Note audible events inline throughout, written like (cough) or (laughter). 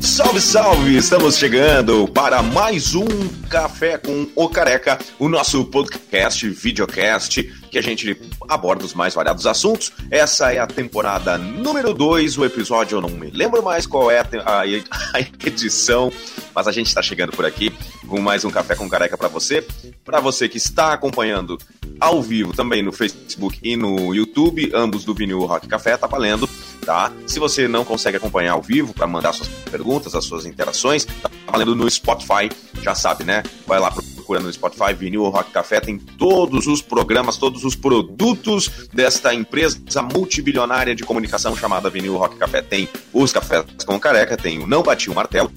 Salve, salve! Estamos chegando para mais um Café com o Careca, o nosso podcast, videocast, que a gente aborda os mais variados assuntos. Essa é a temporada número 2, o episódio eu não me lembro mais qual é a, a, (laughs) a edição, mas a gente está chegando por aqui com mais um Café com Careca para você. Para você que está acompanhando ao vivo também no Facebook e no YouTube, ambos do Vinil Rock Café, tá valendo tá? Se você não consegue acompanhar ao vivo para mandar suas perguntas, as suas interações, tá valendo no Spotify, já sabe, né? Vai lá procura no Spotify, Vinil Rock Café, tem todos os programas, todos os produtos desta empresa multibilionária de comunicação chamada Vinil Rock Café. Tem os cafés com careca, tem o Não Bati o Martelo,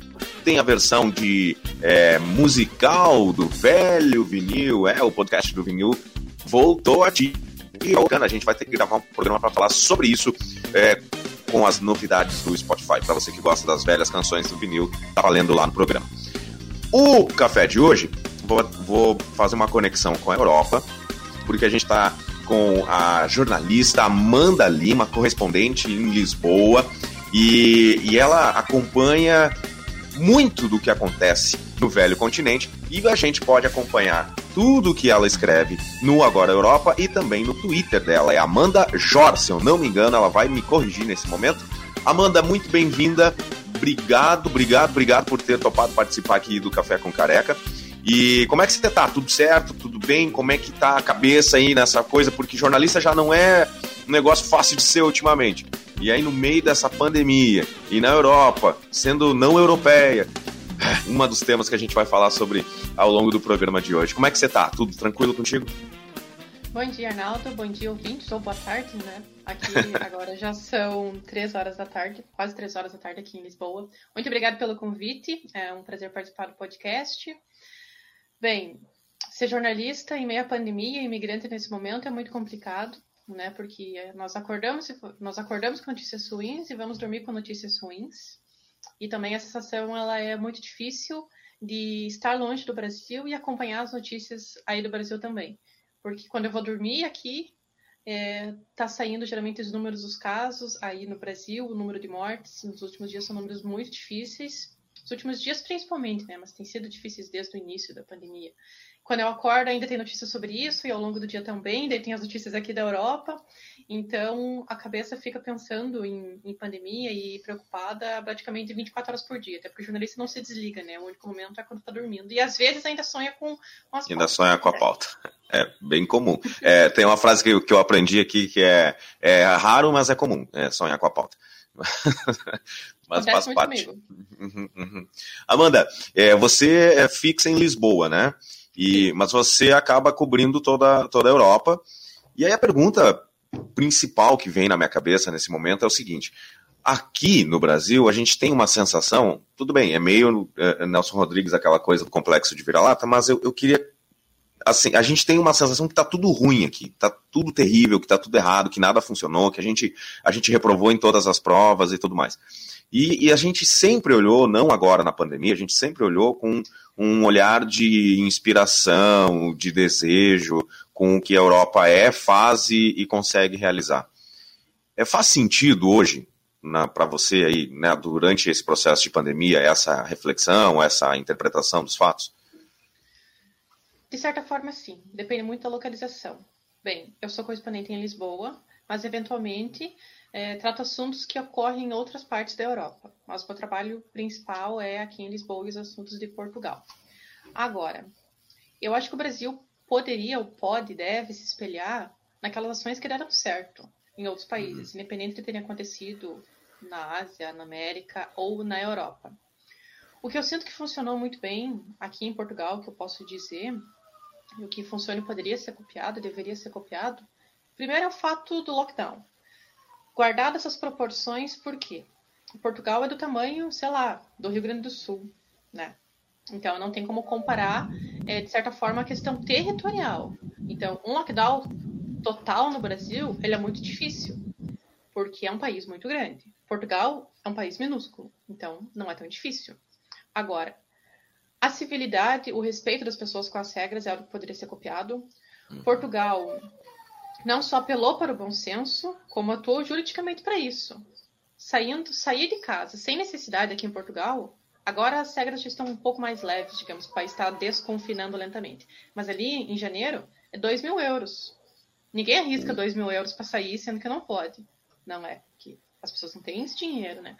tem a versão de é, musical do velho vinil, é o podcast do vinil voltou a ti. E a gente vai ter que gravar um programa para falar sobre isso. É, com as novidades do Spotify. Para você que gosta das velhas canções do vinil, tá valendo lá no programa. O café de hoje, vou, vou fazer uma conexão com a Europa, porque a gente está com a jornalista Amanda Lima, correspondente em Lisboa, e, e ela acompanha muito do que acontece no velho continente e a gente pode acompanhar tudo que ela escreve no Agora Europa e também no Twitter dela. É Amanda Jor, se eu não me engano, ela vai me corrigir nesse momento. Amanda, muito bem-vinda. Obrigado, obrigado, obrigado por ter topado participar aqui do Café com Careca. E como é que você tá? Tudo certo? Tudo bem? Como é que tá a cabeça aí nessa coisa? Porque jornalista já não é um negócio fácil de ser ultimamente. E aí, no meio dessa pandemia, e na Europa, sendo não europeia, (laughs) um dos temas que a gente vai falar sobre ao longo do programa de hoje. Como é que você tá? Tudo tranquilo contigo? Bom dia, Arnaldo. Bom dia, ouvintes, ou boa tarde, né? Aqui agora já são três horas da tarde, quase três horas da tarde aqui em Lisboa. Muito obrigado pelo convite, é um prazer participar do podcast. Bem, ser jornalista em meio à pandemia, imigrante nesse momento é muito complicado, né? Porque nós acordamos, nós acordamos com notícias ruins e vamos dormir com notícias ruins. E também a sensação ela é muito difícil de estar longe do Brasil e acompanhar as notícias aí do Brasil também. Porque quando eu vou dormir aqui, é, tá saindo geralmente os números dos casos aí no Brasil, o número de mortes nos últimos dias são números muito difíceis. Os últimos dias principalmente, né? Mas tem sido difíceis desde o início da pandemia. Quando eu acordo, ainda tem notícias sobre isso, e ao longo do dia também, daí tem as notícias aqui da Europa. Então, a cabeça fica pensando em, em, pandemia e preocupada praticamente 24 horas por dia, até porque o jornalista não se desliga, né? O único momento é quando está dormindo. E às vezes ainda sonha com, com as Ainda pautas, sonha com a pauta. É bem comum. É, tem uma frase que, eu, que eu aprendi aqui que é, é raro, mas é comum, é sonhar com a pauta. (laughs) mas Acontece faz parte. Uhum, uhum. Amanda, é, você é fixa em Lisboa, né? E, mas você acaba cobrindo toda, toda a Europa. E aí a pergunta principal que vem na minha cabeça nesse momento é o seguinte: aqui no Brasil a gente tem uma sensação, tudo bem, é meio é, Nelson Rodrigues aquela coisa do complexo de vira-lata, mas eu, eu queria assim, a gente tem uma sensação que tá tudo ruim aqui, tá tudo terrível, que tá tudo errado, que nada funcionou, que a gente, a gente reprovou em todas as provas e tudo mais. E, e, a gente sempre olhou, não agora na pandemia, a gente sempre olhou com um olhar de inspiração, de desejo, com o que a Europa é, faz e, e consegue realizar. É, faz sentido hoje, para você aí, né, durante esse processo de pandemia, essa reflexão, essa interpretação dos fatos? De certa forma, sim. Depende muito da localização. Bem, eu sou correspondente em Lisboa, mas eventualmente é, trato assuntos que ocorrem em outras partes da Europa. Mas o meu trabalho principal é aqui em Lisboa e os assuntos de Portugal. Agora, eu acho que o Brasil poderia, ou pode, deve se espelhar naquelas ações que deram certo em outros países, uhum. independente de terem acontecido na Ásia, na América ou na Europa. O que eu sinto que funcionou muito bem aqui em Portugal, que eu posso dizer, e o que funciona poderia ser copiado, deveria ser copiado, primeiro é o fato do lockdown. Guardado essas proporções, por quê? Portugal é do tamanho, sei lá, do Rio Grande do Sul, né? Então, não tem como comparar, é, de certa forma, a questão territorial. Então, um lockdown total no Brasil, ele é muito difícil, porque é um país muito grande. Portugal é um país minúsculo, então não é tão difícil. Agora, a civilidade, o respeito das pessoas com as regras é algo que poderia ser copiado. Uhum. Portugal não só apelou para o bom senso, como atuou juridicamente para isso. Saindo, sair de casa sem necessidade aqui em Portugal, agora as regras já estão um pouco mais leves, digamos, o país está desconfinando lentamente. Mas ali, em janeiro, é 2 mil euros. Ninguém arrisca 2 mil euros para sair, sendo que não pode. Não é, que as pessoas não têm esse dinheiro, né?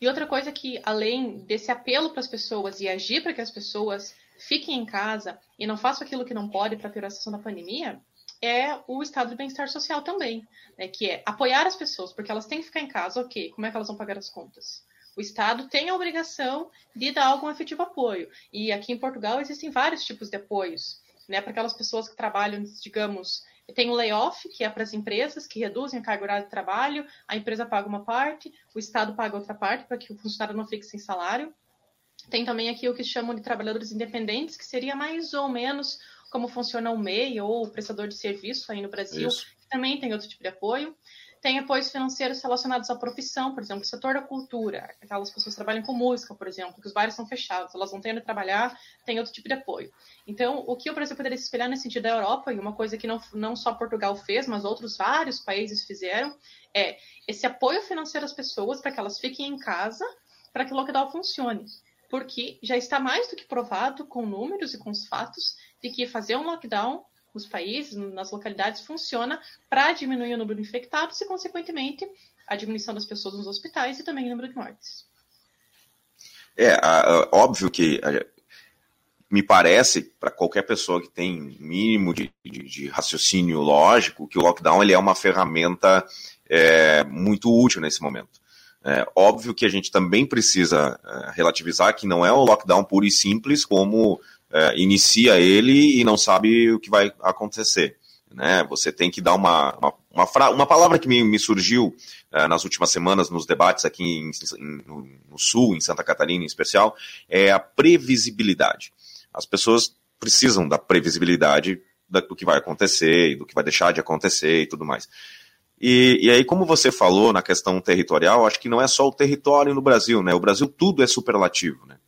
E outra coisa que, além desse apelo para as pessoas e agir para que as pessoas fiquem em casa e não façam aquilo que não pode para piorar a situação da pandemia, é o estado de bem-estar social também, né, que é apoiar as pessoas, porque elas têm que ficar em casa, ok, como é que elas vão pagar as contas? O Estado tem a obrigação de dar algum efetivo apoio. E aqui em Portugal existem vários tipos de apoios, né, para aquelas pessoas que trabalham, digamos, tem o layoff, que é para as empresas que reduzem a carga horária de trabalho, a empresa paga uma parte, o Estado paga outra parte para que o funcionário não fique sem salário. Tem também aqui o que chamam de trabalhadores independentes, que seria mais ou menos como funciona o MEI ou o prestador de serviço aí no Brasil, Isso. que também tem outro tipo de apoio. Tem apoios financeiros relacionados à profissão, por exemplo, o setor da cultura. Aquelas pessoas que trabalham com música, por exemplo, que os bares são fechados, elas não têm onde trabalhar, tem outro tipo de apoio. Então, o que o Brasil poderia se espelhar nesse sentido da Europa, e uma coisa que não, não só Portugal fez, mas outros vários países fizeram, é esse apoio financeiro às pessoas para que elas fiquem em casa, para que o lockdown funcione. Porque já está mais do que provado com números e com os fatos de que fazer um lockdown nos países, nas localidades, funciona para diminuir o número de infectados e, consequentemente, a diminuição das pessoas nos hospitais e também o número de mortes. É, a, a, óbvio que a, me parece, para qualquer pessoa que tem mínimo de, de, de, raciocínio lógico, que o lockdown ele é uma ferramenta é, muito útil nesse momento. É, óbvio que a gente também precisa é, relativizar que não é um lockdown puro e simples como é, inicia ele e não sabe o que vai acontecer. Né? Você tem que dar uma, uma, uma, fra... uma palavra que me, me surgiu uh, nas últimas semanas nos debates aqui em, em, no, no, Sul, em Santa Catarina em especial, é a previsibilidade. As pessoas precisam da previsibilidade do que vai acontecer do que vai deixar de acontecer e tudo mais. E, e, aí, como você falou na questão territorial, acho que não é só o território no Brasil, né? O Brasil tudo é superlativo, né?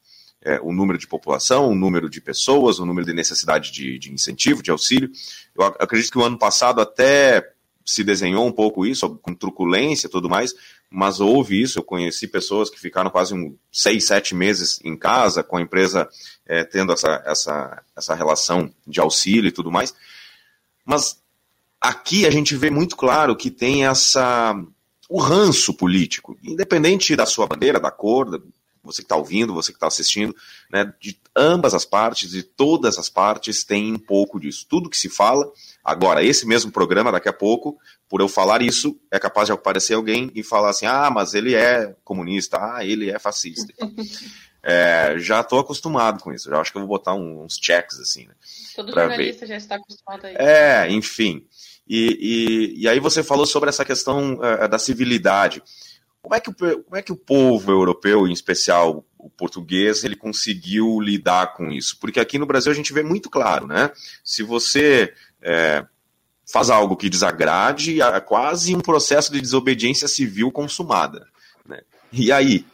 É, o número de população, o número de pessoas, o número de necessidade de, de incentivo, de auxílio. Eu acredito que o ano passado até se desenhou um pouco isso, com truculência e tudo mais, mas houve isso. Eu conheci pessoas que ficaram quase um, seis, sete meses em casa, com a empresa é, tendo essa, essa, essa relação de auxílio e tudo mais. Mas aqui a gente vê muito claro que tem essa o ranço político, independente da sua bandeira, da cor, você que está ouvindo, você que está assistindo, né, de ambas as partes, de todas as partes, tem um pouco disso. Tudo que se fala, agora, esse mesmo programa, daqui a pouco, por eu falar isso, é capaz de aparecer alguém e falar assim: ah, mas ele é comunista, ah, ele é fascista. (laughs) é, já estou acostumado com isso, já acho que eu vou botar uns checks assim. Né, Todo jornalista ver. já está acostumado a isso. É, enfim. E, e, e aí você falou sobre essa questão uh, da civilidade. Como é, que o, como é que o povo europeu, em especial o português, ele conseguiu lidar com isso? Porque aqui no Brasil a gente vê muito claro, né? Se você é, faz algo que desagrade, é quase um processo de desobediência civil consumada. Né? E aí,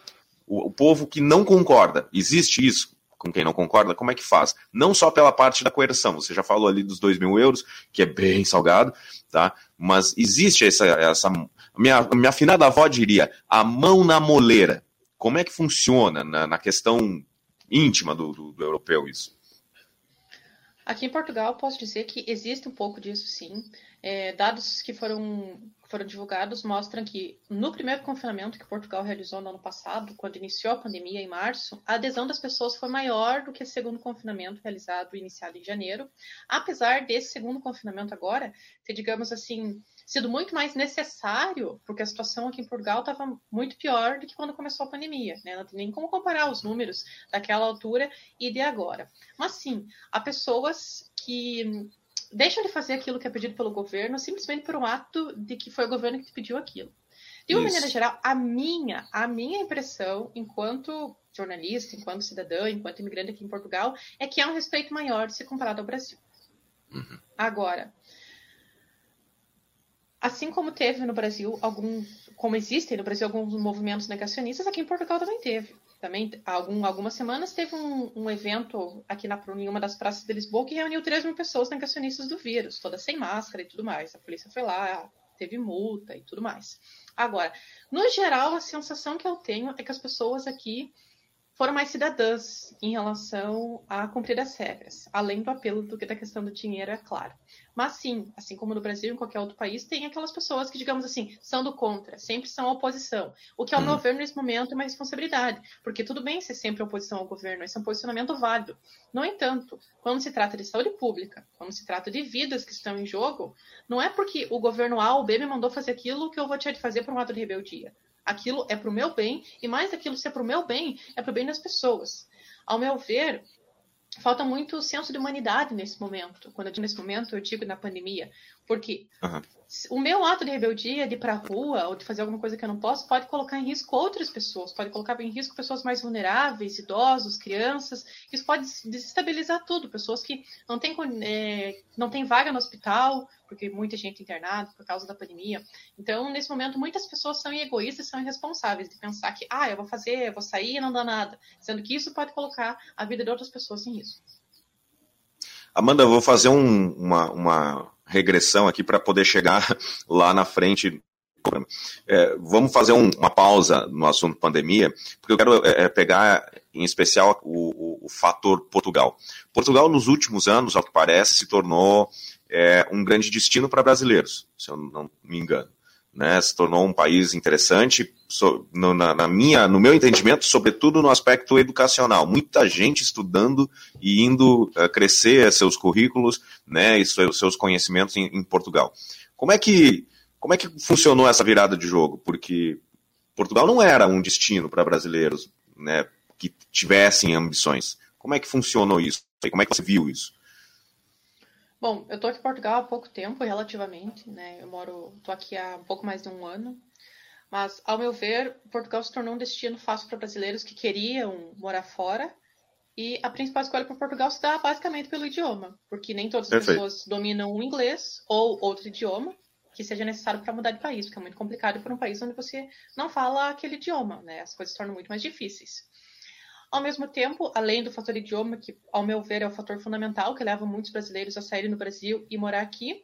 o, o povo que não concorda, existe isso? Com quem não concorda, como é que faz? Não só pela parte da coerção, você já falou ali dos 2 mil euros, que é bem salgado, tá? Mas existe essa, essa minha, minha afinada avó diria, a mão na moleira. Como é que funciona na, na questão íntima do, do, do europeu isso? Aqui em Portugal, posso dizer que existe um pouco disso, sim. É, dados que foram, foram divulgados mostram que no primeiro confinamento que Portugal realizou no ano passado, quando iniciou a pandemia em março, a adesão das pessoas foi maior do que o segundo confinamento realizado iniciado em janeiro, apesar desse segundo confinamento agora ter, digamos assim, sido muito mais necessário, porque a situação aqui em Portugal estava muito pior do que quando começou a pandemia, né? Não tem nem como comparar os números daquela altura e de agora. Mas sim, há pessoas que deixam de fazer aquilo que é pedido pelo governo simplesmente por um ato de que foi o governo que te pediu aquilo. De uma Isso. maneira geral, a minha, a minha impressão, enquanto jornalista, enquanto cidadã, enquanto imigrante aqui em Portugal, é que há um respeito maior se comparado ao Brasil. Uhum. Agora, Assim como teve no Brasil algum, como existem no Brasil alguns movimentos negacionistas, aqui em Portugal também teve. Também, algum, algumas semanas, teve um, um, evento aqui na, em uma das praças de Lisboa que reuniu 3 mil pessoas negacionistas do vírus, todas sem máscara e tudo mais. A polícia foi lá, teve multa e tudo mais. Agora, no geral, a sensação que eu tenho é que as pessoas aqui foram mais cidadãs em relação a cumprir as regras, além do apelo do que da questão do dinheiro, é claro. Mas sim, assim como no Brasil e em qualquer outro país, tem aquelas pessoas que, digamos assim, são do contra, sempre são oposição. O que, ao meu uhum. ver, nesse momento é uma responsabilidade, porque tudo bem ser sempre oposição ao governo, esse é um posicionamento válido. No entanto, quando se trata de saúde pública, quando se trata de vidas que estão em jogo, não é porque o governo A ou B me mandou fazer aquilo que eu vou ter de fazer por um ato de rebeldia aquilo é para o meu bem, e mais aquilo ser para o meu bem, é para o bem das pessoas. Ao meu ver, falta muito senso de humanidade nesse momento. Quando eu digo nesse momento, eu digo na pandemia. Porque uhum. O meu ato de rebeldia, de ir para a rua ou de fazer alguma coisa que eu não posso, pode colocar em risco outras pessoas, pode colocar em risco pessoas mais vulneráveis, idosos, crianças. Isso pode desestabilizar tudo. Pessoas que não têm, é, não têm vaga no hospital, porque muita gente internada por causa da pandemia. Então, nesse momento, muitas pessoas são egoístas, são irresponsáveis de pensar que, ah, eu vou fazer, eu vou sair e não dá nada. Sendo que isso pode colocar a vida de outras pessoas em risco. Amanda, eu vou fazer um, uma, uma regressão aqui para poder chegar (laughs) lá na frente. É, vamos fazer um, uma pausa no assunto pandemia, porque eu quero é, é pegar em especial o, o, o, fator Portugal. Portugal, nos últimos anos, ao que parece, se tornou é, um grande destino para brasileiros, se eu não me engano né, se tornou um país interessante, so, no, na, na, minha, no meu entendimento, sobretudo no aspecto educacional. Muita gente estudando e indo uh, crescer seus currículos né, e seus, conhecimentos em, em, Portugal. Como é, que, como é que funcionou essa virada de jogo? Porque Portugal não era um destino para brasileiros né, que tivessem ambições. Como é que funcionou isso? Como é que você viu isso? Bom, eu tô aqui em Portugal há pouco tempo, relativamente, né? Eu moro, tô aqui há um pouco mais de um ano. Mas, ao meu ver, Portugal se tornou um destino fácil para brasileiros que queriam morar fora. E a principal escolha para Portugal se dá basicamente pelo idioma, porque nem todas as Perfeito. pessoas dominam o inglês ou outro idioma que seja necessário para mudar de país, porque é muito complicado para um país onde você não fala aquele idioma, né? As coisas se tornam muito mais difíceis. Ao mesmo tempo, além do fator idioma, que, ao meu ver, é o fator fundamental que leva muitos brasileiros a saírem do Brasil e morar aqui,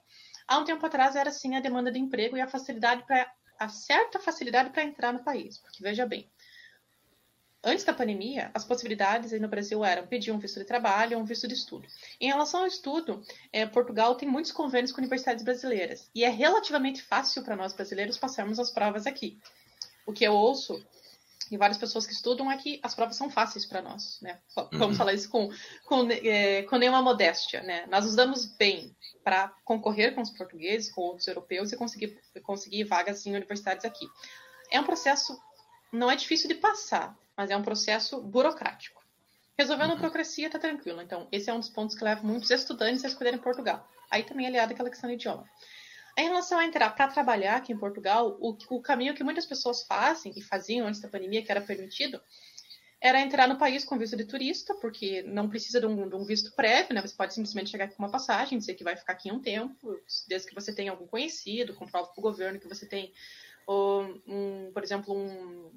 há um tempo atrás era sim a demanda de emprego e a facilidade para a certa facilidade para entrar no país. Porque veja bem, antes da pandemia, as possibilidades no Brasil eram pedir um visto de trabalho ou um visto de estudo. Em relação ao estudo, é, Portugal tem muitos convênios com universidades brasileiras e é relativamente fácil para nós brasileiros passarmos as provas aqui. O que eu ouço e várias pessoas que estudam é que as provas são fáceis para nós, né? Vamos uhum. falar isso com, com, é, com nenhuma modéstia, né? Nós nos damos bem para concorrer com os portugueses, com outros europeus e conseguir, conseguir vagas em universidades aqui. É um processo, não é difícil de passar, mas é um processo burocrático. Resolvendo uhum. a burocracia, está tranquilo. Então, esse é um dos pontos que leva muitos estudantes a escolherem Portugal. Aí também é aliado àquela questão do idioma. Em relação a entrar para trabalhar aqui em Portugal, o, o caminho que muitas pessoas fazem e faziam antes da pandemia, que era permitido, era entrar no país com visto de turista, porque não precisa de um, de um, visto prévio, né? Você pode simplesmente chegar aqui com uma passagem, dizer que vai ficar aqui um tempo, desde que você tenha algum conhecido, comprova para o governo que você tem, um, por exemplo, um,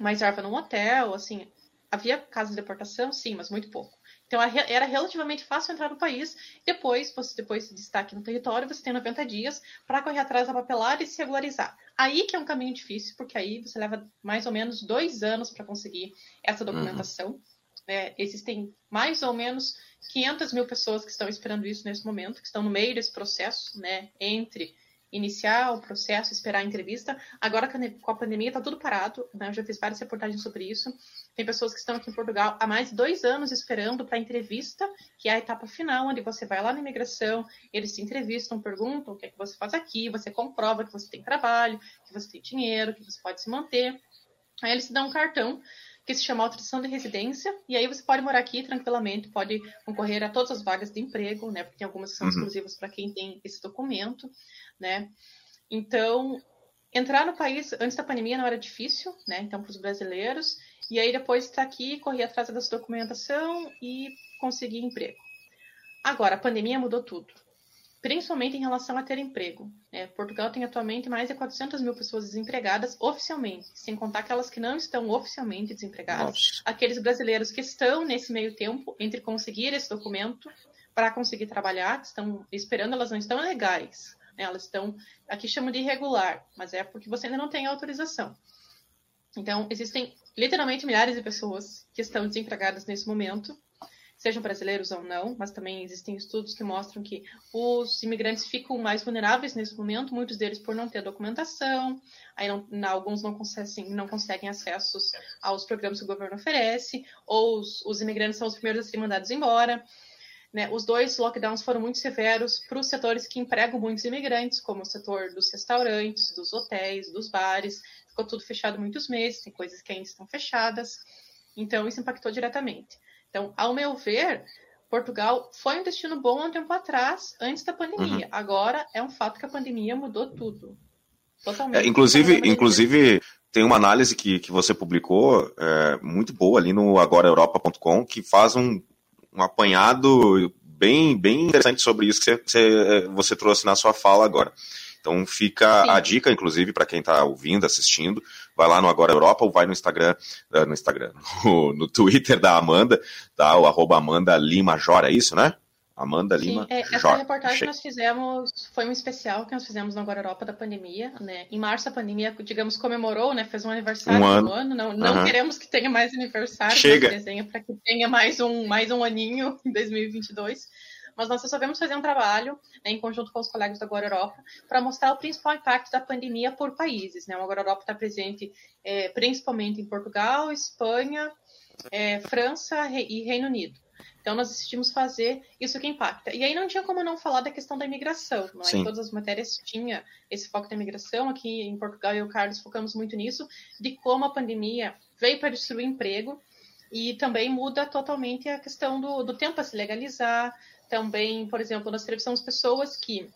uma reserva num hotel, assim. Havia casos de deportação, sim, mas muito pouco. Então era relativamente fácil entrar no país. Depois, você depois se destaque no território, você tem 90 dias para correr atrás da papelada e se regularizar. Aí que é um caminho difícil, porque aí você leva mais ou menos dois anos para conseguir essa documentação. Uhum. É, existem mais ou menos 500 mil pessoas que estão esperando isso nesse momento, que estão no meio desse processo, né, entre iniciar o processo, esperar a entrevista. Agora, com a pandemia, está tudo parado. Né? Eu já fiz várias reportagens sobre isso. Tem pessoas que estão aqui em Portugal há mais de dois anos esperando para a entrevista, que é a etapa final, onde você vai lá na imigração, eles te entrevistam, perguntam o que é que você faz aqui, você comprova que você tem trabalho, que você tem dinheiro, que você pode se manter. Aí eles te dão um cartão que se chama autorização de residência, e aí você pode morar aqui tranquilamente, pode concorrer a todas as vagas de emprego, né? Porque tem algumas que são uhum. exclusivas para quem tem esse documento né? Então, entrar no país antes da pandemia não era difícil, né? Então, para os brasileiros. E aí, depois estar aqui, correr atrás dessa documentação e conseguir emprego. Agora, a pandemia mudou tudo. Principalmente em relação a ter emprego. É, Portugal tem atualmente mais de 400 mil pessoas desempregadas oficialmente, sem contar aquelas que não estão oficialmente desempregadas, Nossa. aqueles brasileiros que estão nesse meio tempo entre conseguir esse documento para conseguir trabalhar, estão esperando, elas não estão legais, né? elas estão, aqui chamam de irregular, mas é porque você ainda não tem autorização. Então, existem literalmente milhares de pessoas que estão desempregadas nesse momento, sejam brasileiros ou não, mas também existem estudos que mostram que os imigrantes ficam mais vulneráveis nesse momento, muitos deles por não ter documentação, aí não, alguns não conseguem, não conseguem acessos aos programas que o governo oferece, ou os, os imigrantes são os primeiros a serem mandados embora. Né? Os dois lockdowns foram muito severos para os setores que empregam muitos imigrantes, como o setor dos restaurantes, dos hotéis, dos bares. Ficou tudo fechado muitos meses, tem coisas que ainda estão fechadas. Então, isso impactou diretamente. Então, ao meu ver, Portugal foi um destino bom há um tempo atrás, antes da pandemia. Uhum. Agora é um fato que a pandemia mudou tudo. Totalmente. É, inclusive, inclusive tem uma análise que, que você publicou é, muito boa ali no agoraeuropa.com que faz um, um apanhado bem, bem interessante sobre isso que você, você trouxe na sua fala agora. Então fica Sim. a dica, inclusive, para quem está ouvindo, assistindo, vai lá no Agora Europa ou vai no Instagram, eh, no Instagram, (laughs) no, no Twitter da Amanda, tá? O arroba Amanda Lima Jora, é isso, né? Amanda Sim, Lima. É, essa Jora. reportagem que nós fizemos foi um especial que nós fizemos no Agora Europa da pandemia, né? Em março a pandemia, digamos, comemorou, né? Fez um aniversário um ano. ano. Não, não uhum. queremos que tenha mais aniversário, Chega. desenha para que tenha mais um, mais um aninho (laughs) em 2022 mas nós resolvemos fazer um trabalho né, em conjunto com os colegas da Agora Europa para mostrar o principal impacto da pandemia por países. Né? O Agora Europa está presente é, principalmente em Portugal, Espanha, é, França e Reino Unido. Então, nós decidimos fazer isso que impacta. E aí não tinha como não falar da questão da imigração. Não é? Em todas as matérias tinha esse foco da imigração. Aqui em Portugal, eu e o Carlos focamos muito nisso, de como a pandemia veio para destruir emprego e também muda totalmente a questão do, do tempo a se legalizar, também, por exemplo, nós entrevistamos pessoas que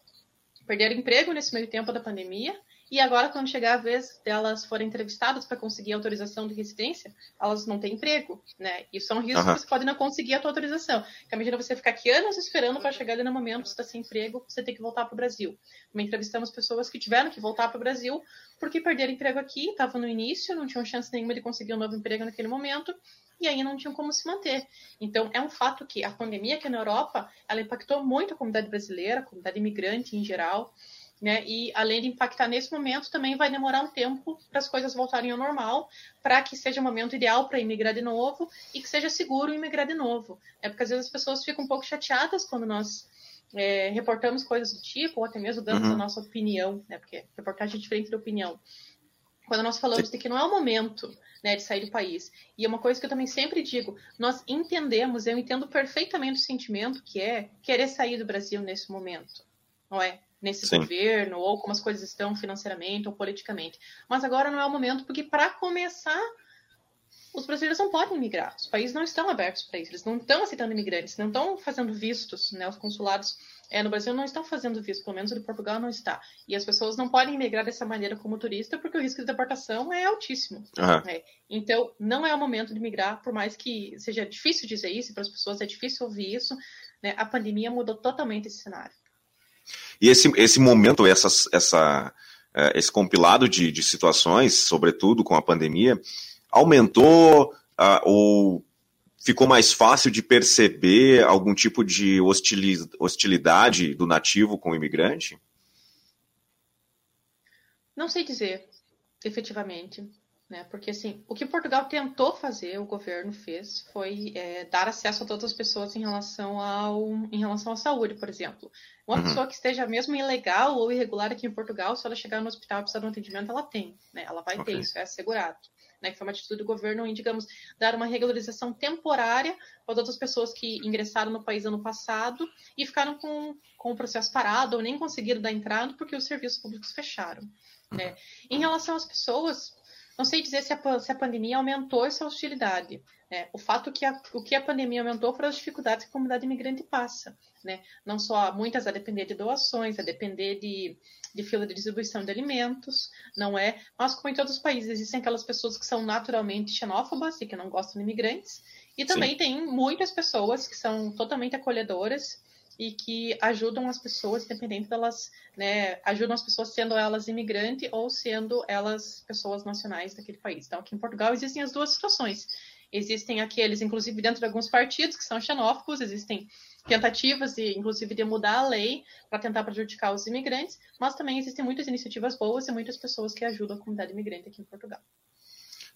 perderam emprego nesse meio tempo da pandemia e agora, quando chegar a vez delas forem entrevistadas para conseguir autorização de residência, elas não têm emprego, né? Isso é um risco uhum. que você pode não conseguir a tua autorização. Porque imagina você ficar aqui anos esperando para chegar ali no momento, você está sem emprego, você tem que voltar para o Brasil. Também entrevistamos pessoas que tiveram que voltar para o Brasil porque perderam emprego aqui, estavam no início, não tinham chance nenhuma de conseguir um novo emprego naquele momento, e aí não tinham como se manter. Então, é um fato que a pandemia aqui na Europa, ela impactou muito a comunidade brasileira, a comunidade imigrante em geral, né? E além de impactar nesse momento, também vai demorar um tempo para as coisas voltarem ao normal, para que seja o momento ideal para imigrar de novo e que seja seguro imigrar de novo. É porque às vezes as pessoas ficam um pouco chateadas quando nós é, reportamos coisas do tipo, ou até mesmo damos uhum. a nossa opinião, né? Porque reportagem é diferente da opinião. Quando nós falamos de que não é o momento né, de sair do país. E é uma coisa que eu também sempre digo: nós entendemos, eu entendo perfeitamente o sentimento que é querer sair do Brasil nesse momento, não é? Nesse Sim. governo, ou como as coisas estão financeiramente ou politicamente. Mas agora não é o momento, porque para começar, os brasileiros não podem migrar. Os países não estão abertos para isso. Eles não estão aceitando imigrantes, não estão fazendo vistos, né? Os consulados é, no Brasil não estão fazendo visto, pelo menos no Portugal não está. E as pessoas não podem migrar dessa maneira como turista, porque o risco de deportação é altíssimo. Uhum. Né? Então, não é o momento de migrar, por mais que seja difícil dizer isso, para as pessoas é difícil ouvir isso, né? a pandemia mudou totalmente esse cenário. E esse, esse momento, essa, essa, é, esse compilado de, de situações, sobretudo com a pandemia, aumentou uh, ou ficou mais fácil de perceber algum tipo de hostilidade do nativo com o imigrante? Não sei dizer, efetivamente. Né? Porque assim, o que Portugal tentou fazer, o governo fez, foi é, dar acesso a todas as pessoas em relação ao em relação à saúde, por exemplo. Uma uhum. pessoa que esteja mesmo ilegal ou irregular aqui em Portugal, se ela chegar no hospital e precisar de um atendimento, ela tem, né? Ela vai okay. ter isso, é assegurado né, que foi uma atitude do governo em, digamos, dar uma regularização temporária para todas as pessoas que ingressaram no país ano passado e ficaram com, com o processo parado ou nem conseguiram dar entrada porque os serviços públicos fecharam. Né? Em relação às pessoas, não sei dizer se a, se a pandemia aumentou essa hostilidade. Né? O fato que a, o que a pandemia aumentou foram as dificuldades que a comunidade imigrante passa. Né? Não só muitas a depender de doações, a depender de, de fila de distribuição de alimentos, não é? Mas como em todos os países, existem aquelas pessoas que são naturalmente xenófobas e que não gostam de imigrantes, e também Sim. tem muitas pessoas que são totalmente acolhedoras e que ajudam as pessoas, independente delas, né, ajudam as pessoas sendo elas imigrantes ou sendo elas pessoas nacionais daquele país. Então, aqui em Portugal existem as duas situações. Existem aqueles, inclusive dentro de alguns partidos, que são xenófobos, existem tentativas, e, inclusive, de mudar a lei para tentar prejudicar os imigrantes, mas também existem muitas iniciativas boas e muitas pessoas que ajudam a comunidade imigrante aqui em Portugal.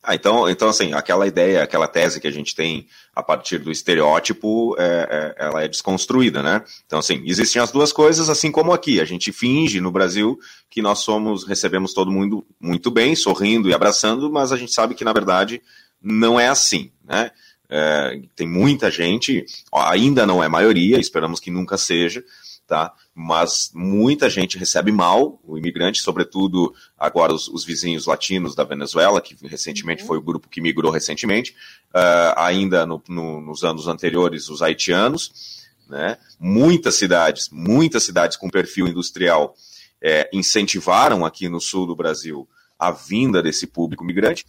Ah, então, então, assim, aquela ideia, aquela tese que a gente tem a partir do estereótipo, é, é, ela é desconstruída, né? Então, assim, existem as duas coisas, assim como aqui. A gente finge no Brasil que nós somos, recebemos todo mundo muito bem, sorrindo e abraçando, mas a gente sabe que, na verdade, não é assim, né? É, tem muita gente, ainda não é maioria, esperamos que nunca seja, tá? Mas muita gente recebe mal o imigrante, sobretudo agora os, os vizinhos latinos da Venezuela, que recentemente uhum. foi o grupo que migrou recentemente, uh, ainda no, no, nos anos anteriores os haitianos, né? Muitas cidades, muitas cidades com perfil industrial é, incentivaram aqui no sul do Brasil a vinda desse público migrante,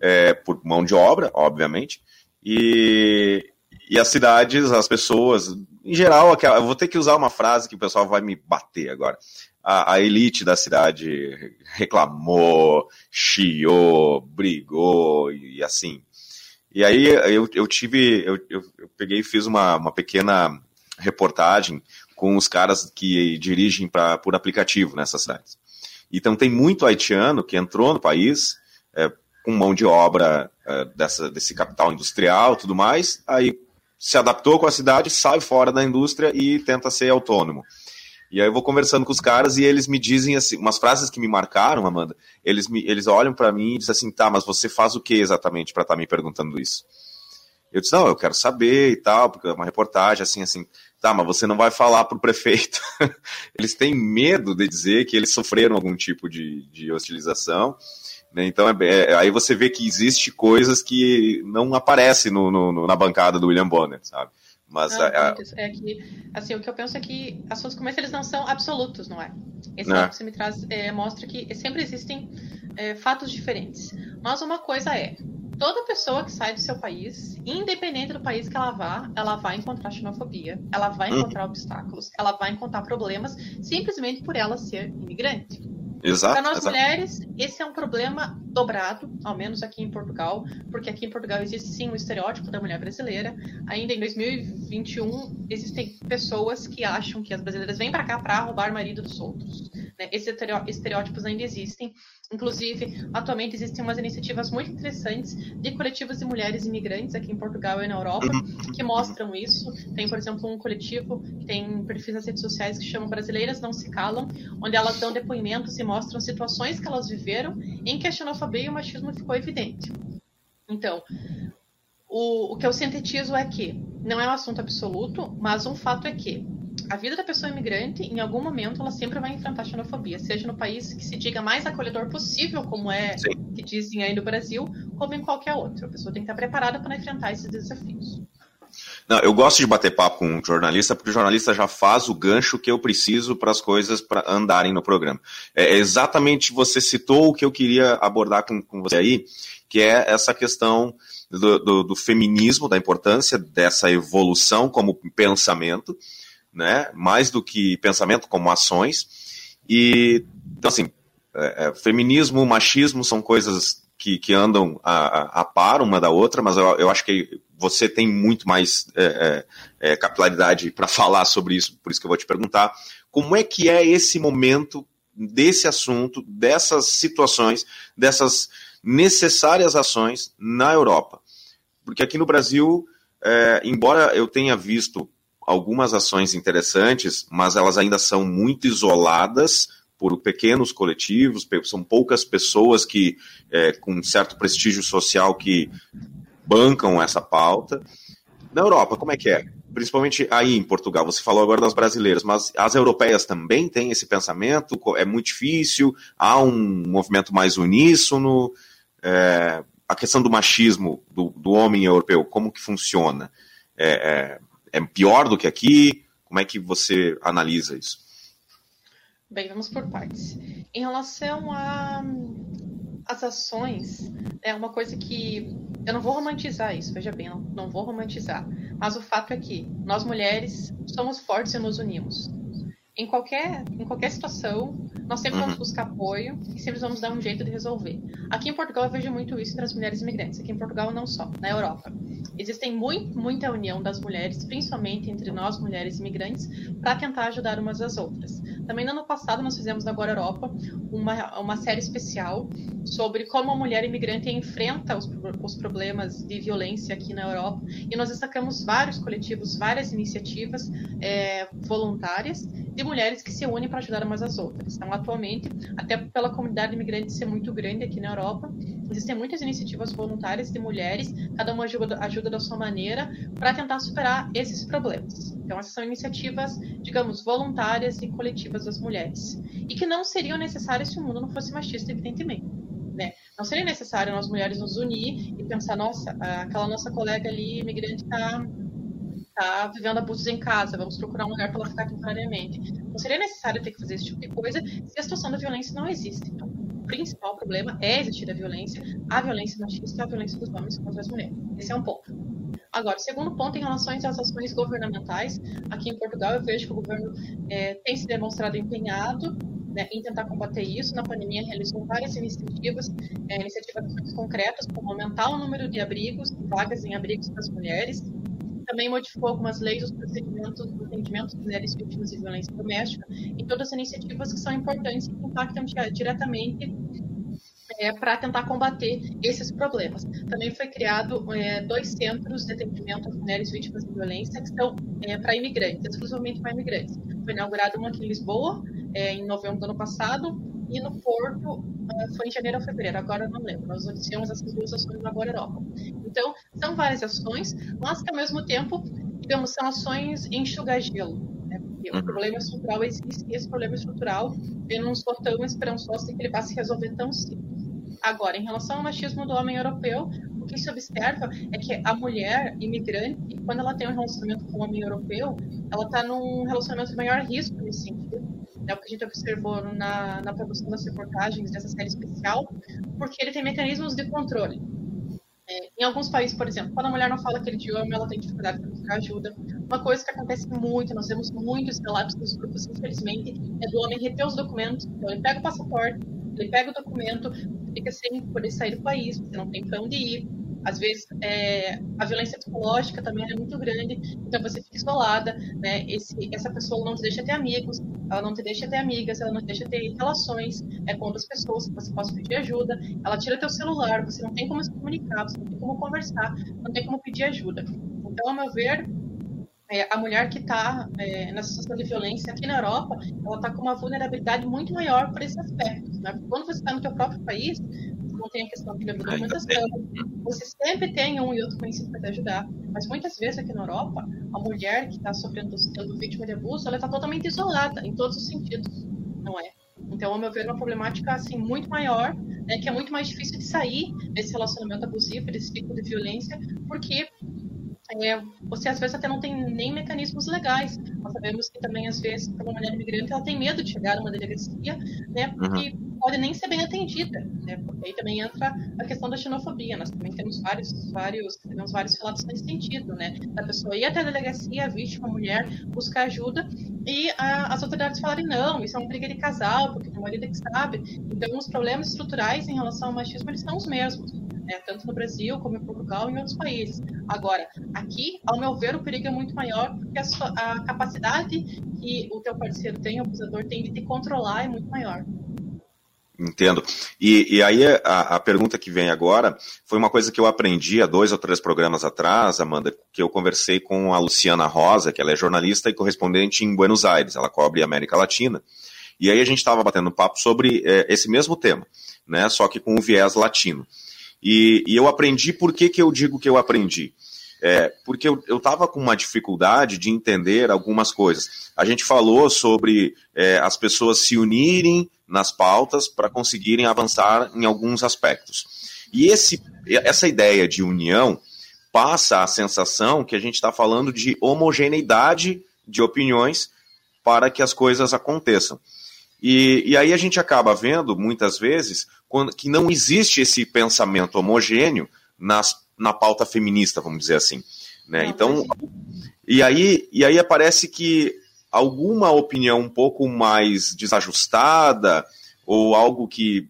é, por mão de obra, obviamente, e, e as cidades, as pessoas, em geral, eu vou ter que usar uma frase que o pessoal vai me bater agora. A, a elite da cidade reclamou, chiou, brigou e, assim. E aí eu, eu tive, eu, eu, eu peguei e fiz uma, uma pequena reportagem com os caras que dirigem pra, por aplicativo nessas cidades. Então tem muito haitiano que entrou no país é, com mão de obra uh, dessa, desse capital industrial tudo mais, aí se adaptou com a cidade, sai fora da indústria e tenta ser autônomo. E aí eu vou conversando com os caras e eles me dizem assim, umas frases que me marcaram, Amanda. Eles, me, eles olham para mim e dizem assim, tá, mas você faz o que exatamente para estar tá me perguntando isso? Eu disse, não, eu quero saber e tal, porque é uma reportagem assim, assim. Tá, mas você não vai falar para o prefeito. (laughs) eles têm medo de dizer que eles sofreram algum tipo de, de hostilização? Então, é, é, aí você vê que existe coisas que não aparecem no, no, na bancada do William Bonner, sabe? Mas não, é, é, que, assim, o que eu penso é que assuntos como esse, eles não são absolutos, não é? Esse é. que você me traz é, mostra que sempre existem é, fatos diferentes. Mas uma coisa é, toda pessoa que sai do seu país, independente do país que ela vá, ela vai encontrar xenofobia, ela vai hum. encontrar obstáculos, ela vai encontrar problemas, simplesmente por ela ser imigrante. Exato. Para nós exato. mulheres, esse é um problema dobrado, ao menos aqui em Portugal, porque aqui em Portugal existe sim o estereótipo da mulher brasileira. Ainda em 2021, existem pessoas que acham que as brasileiras vêm para cá para roubar marido dos outros. Né? Esses estereótipos ainda existem. Inclusive, atualmente existem umas iniciativas muito interessantes de coletivos de mulheres imigrantes aqui em Portugal e na Europa que mostram isso. Tem, por exemplo, um coletivo que tem perfis nas redes sociais que chamam Brasileiras Não Se Calam, onde elas dão depoimentos e mostram situações que elas viveram em que a xenofobia e o machismo ficou evidente. Então, o, o que eu sintetizo é que não é um assunto absoluto, mas um fato é que a vida da pessoa imigrante, em algum momento, ela sempre vai enfrentar xenofobia, seja no país que se diga mais acolhedor possível, como é Sim. que dizem aí no Brasil, como em qualquer outro. A pessoa tem que estar preparada para enfrentar esses desafios. Não, eu gosto de bater papo com um jornalista, porque o jornalista já faz o gancho que eu preciso para as coisas para andarem no programa. É exatamente, você citou o que eu queria abordar com, com você aí, que é essa questão do, do, do feminismo, da importância dessa evolução como pensamento, né? Mais do que pensamento, como ações. E, então, assim, é, é, feminismo, machismo são coisas que, que andam a, a, par uma da outra, mas eu, eu acho que você tem muito mais é, é, é capilaridade para falar sobre isso, por isso que eu vou te perguntar. Como é que é esse momento desse assunto, dessas situações, dessas necessárias ações na Europa? Porque aqui no Brasil, é, embora eu tenha visto algumas ações interessantes, mas elas ainda são muito isoladas por pequenos coletivos, são poucas pessoas que, é, com certo prestígio social, que bancam essa pauta. Na Europa, como é que é? Principalmente aí em Portugal, você falou agora das brasileiras, mas as europeias também têm esse pensamento? É muito difícil? Há um movimento mais uníssono? É, a questão do machismo do, do homem europeu, como que funciona? É, é, é pior do que aqui? Como é que você analisa isso? Bem, vamos por partes. Em relação a, as ações é uma coisa que eu não vou romantizar isso, veja bem, não, não vou romantizar. Mas o fato é que nós mulheres somos fortes e nos unimos. Em qualquer, em qualquer situação, nós sempre vamos uhum. buscar apoio e sempre vamos dar um jeito de resolver. Aqui em Portugal eu vejo muito isso entre as mulheres imigrantes. Aqui em Portugal não só, na Europa. Existem muito, muita união das mulheres, principalmente entre nós mulheres imigrantes, para tentar ajudar umas às outras. Também no ano passado nós fizemos na Agora Europa uma, uma série especial sobre como a mulher imigrante enfrenta os, os problemas de violência aqui na Europa. E nós destacamos vários coletivos, várias iniciativas é, voluntárias de mulheres que se unem para ajudar umas às outras. Então, atualmente, até pela comunidade imigrante ser muito grande aqui na Europa, existem muitas iniciativas voluntárias de mulheres, cada uma ajuda, ajuda da sua maneira, para tentar superar esses problemas. Então, essas são iniciativas, digamos, voluntárias e coletivas das mulheres. E que não seriam necessárias se o mundo não fosse machista, evidentemente. Né? Não seria necessário nós mulheres nos unir e pensar, nossa, aquela nossa colega ali, imigrante, está tá vivendo abusos em casa, vamos procurar um lugar para ela ficar temporariamente. Não seria necessário ter que fazer esse tipo de coisa se a situação da violência não existe. Então, o principal problema é existir a violência, a violência machista a violência dos homens contra as mulheres. Esse é um ponto. Agora, segundo ponto em relação às ações governamentais, aqui em Portugal eu vejo que o governo é, tem se demonstrado empenhado né, em tentar combater isso. Na pandemia realizou várias iniciativas, é, iniciativas concretas, como aumentar o número de abrigos, vagas em abrigos para as mulheres, também modificou algumas leis, os procedimentos do atendimento de mulheres vítimas de violência doméstica e todas as iniciativas que são importantes e que impactam diretamente é, para tentar combater esses problemas. Também foi criado é, dois centros de atendimento às mulheres vítimas de violência que são é, para imigrantes, exclusivamente para imigrantes. Foi inaugurado uma aqui em Lisboa, é, em novembro do ano passado, e no Porto uh, foi em janeiro ou fevereiro, agora não lembro. Nós iniciamos essas duas ações na Agora Europa. Então, são várias ações, mas que ao mesmo tempo, digamos, são ações enxugar-gelo. Né? Porque o uhum. problema estrutural existe e esse problema estrutural eu não sou tão esperançoso de que ele vá se resolver tão cedo. Agora, em relação ao machismo do homem europeu, o que se observa é que a mulher imigrante, quando ela tem um relacionamento com o homem europeu, ela está num relacionamento de maior risco nesse sentido é o que a gente observou na, na produção das reportagens dessa série especial, porque ele tem mecanismos de controle. É, em alguns países, por exemplo, quando a mulher não fala aquele idioma, ela tem dificuldade para buscar ajuda. Uma coisa que acontece muito, nós vemos muitos relatos nos grupos, infelizmente, é do homem reter os documentos. Então, ele pega o passaporte, ele pega o documento, fica sem poder sair do país, você não tem para onde ir, às vezes é, a violência psicológica também é muito grande, então você fica isolada, né? Esse, essa pessoa não te deixa ter amigos, ela não te deixa ter amigas, ela não te deixa ter relações é, com outras pessoas que você possa pedir ajuda, ela tira teu celular, você não tem como se comunicar, você não tem como conversar, não tem como pedir ajuda. Então, ao meu ver, é, a mulher que está é, nessa situação de violência aqui na Europa, ela está com uma vulnerabilidade muito maior por esses aspectos. Né? quando você está no teu próprio país, não tem a questão da documentação. Você sempre tem um e outro conhecido para te ajudar. Mas muitas vezes aqui na Europa, a mulher que está sofrendo, sendo vítima de abuso, ela está totalmente isolada, em todos os sentidos, não é? Então, ao meu ver, é uma problemática assim, muito maior, né, que é muito mais difícil de sair desse relacionamento abusivo, desse tipo de violência, porque é, você às vezes até não tem nem mecanismos legais. Nós sabemos que também, às vezes, para uma mulher imigrante, ela tem medo de chegar numa delegacia, né, porque uhum pode nem ser bem atendida, né? Porque aí também entra a questão da xenofobia. Nós também temos vários, vários, temos vários relatos nesse sentido, né? Da pessoa ir até a delegacia, a vítima, a mulher, buscar ajuda e a, as autoridades falarem não, isso é uma briga de casal, porque o marido é que sabe. Então, os problemas estruturais em relação ao machismo eles são os mesmos. Né, tanto no Brasil como em Portugal e em outros países. Agora, aqui, ao meu ver, o perigo é muito maior porque a, sua, a capacidade que o teu parceiro tem, o abusador tem de te controlar é muito maior. Entendo. E, e aí a, a, pergunta que vem agora foi uma coisa que eu aprendi há dois ou três programas atrás, Amanda, que eu conversei com a Luciana Rosa, que ela é jornalista e correspondente em Buenos Aires, ela cobre América Latina. E aí a gente estava batendo papo sobre é, esse mesmo tema, né? Só que com o viés latino. E, e eu aprendi, por que, que eu digo que eu aprendi? É, porque eu estava com uma dificuldade de entender algumas coisas. A gente falou sobre é, as pessoas se unirem nas pautas para conseguirem avançar em alguns aspectos. E esse, essa ideia de união passa a sensação que a gente está falando de homogeneidade de opiniões para que as coisas aconteçam. E, e aí a gente acaba vendo, muitas vezes, quando, que não existe esse pensamento homogêneo nas, na pauta feminista, vamos dizer assim. Né? Então, e aí, e aí aparece que alguma opinião um pouco mais desajustada ou algo que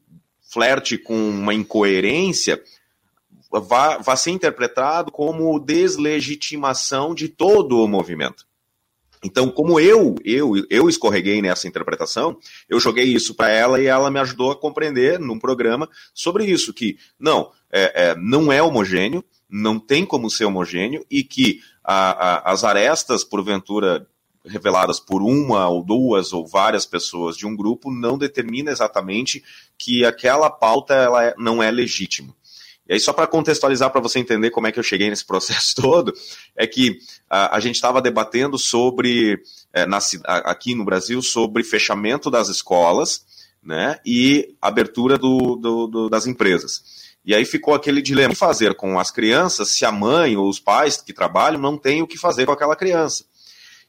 flerte com uma incoerência vai, vai ser interpretado como deslegitimação de todo o movimento. Então, como eu, eu, eu escorreguei nessa interpretação, eu joguei isso para ela e ela me ajudou a compreender num programa sobre isso que não, é, é, não é homogêneo, não tem como ser homogêneo e que a, a, as arestas, porventura reveladas por uma ou duas ou várias pessoas de um grupo, não determina exatamente que aquela pauta ela é, não é legítima. E aí, só para contextualizar, para você entender como é que eu cheguei nesse (laughs) processo todo, é que a, a gente estava debatendo sobre, é, na, aqui no Brasil, sobre fechamento das escolas né, e abertura do, do, do, das empresas. E aí ficou aquele dilema: o que fazer com as crianças se a mãe ou os pais que trabalham não têm o que fazer com aquela criança?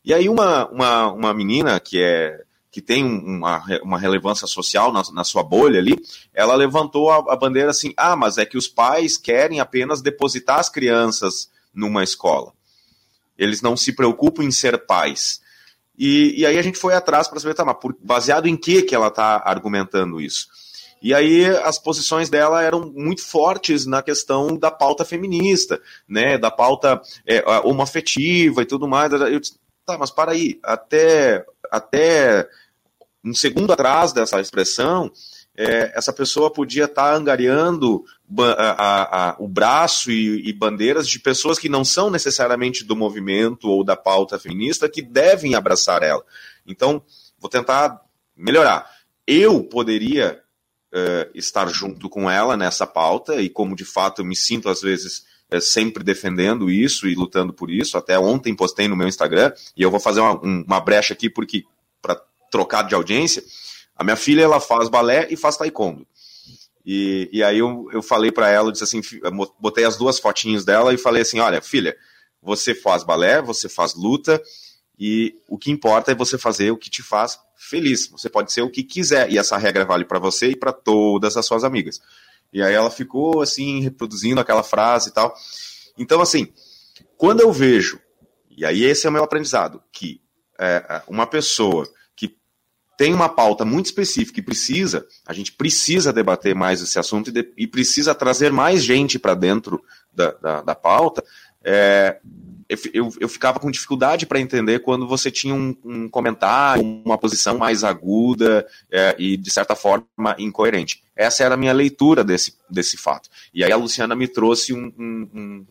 E aí uma, uma, uma menina que é que tem uma, uma relevância social na, na sua bolha ali, ela levantou a, a, bandeira assim: ah, mas é que os pais querem apenas depositar as crianças numa escola. Eles não se preocupam em ser pais. E, e aí a gente foi atrás para saber, tá, mas por, baseado em que, que ela está argumentando isso? E aí as posições dela eram muito fortes na questão da pauta feminista, né, da pauta é, homoafetiva e tudo mais. Eu disse, Tá, mas para aí, até, até um segundo atrás dessa expressão, é, essa pessoa podia estar tá angariando a, a, a, o braço e, e, bandeiras de pessoas que não são necessariamente do movimento ou da pauta feminista que devem abraçar ela. Então, vou tentar melhorar. Eu poderia uh, estar junto com ela nessa pauta, e como de fato eu me sinto às vezes é, sempre defendendo isso e lutando por isso. Até ontem postei no meu Instagram, e eu vou fazer uma, uma brecha aqui porque para trocar de audiência. A minha filha ela faz balé e faz taekwondo. E, e aí eu, eu falei para ela, disse assim, botei as duas fotinhas dela e falei assim, olha, filha, você faz balé, você faz luta, e o que importa é você fazer o que te faz feliz. Você pode ser o que quiser, e essa regra vale para você e para todas as suas amigas. E aí ela ficou assim, reproduzindo aquela frase e tal. Então, assim, quando eu vejo, e aí esse é o meu aprendizado, que é, é, uma pessoa tem uma pauta muito específica e precisa, a gente precisa debater mais esse assunto e, de, e precisa trazer mais gente para dentro da, da, da pauta, é, eu, eu ficava com dificuldade para entender quando você tinha um, um, comentário, uma posição mais aguda é, e, de certa forma, incoerente. Essa era a minha leitura desse, desse fato. E aí a Luciana me trouxe um, um,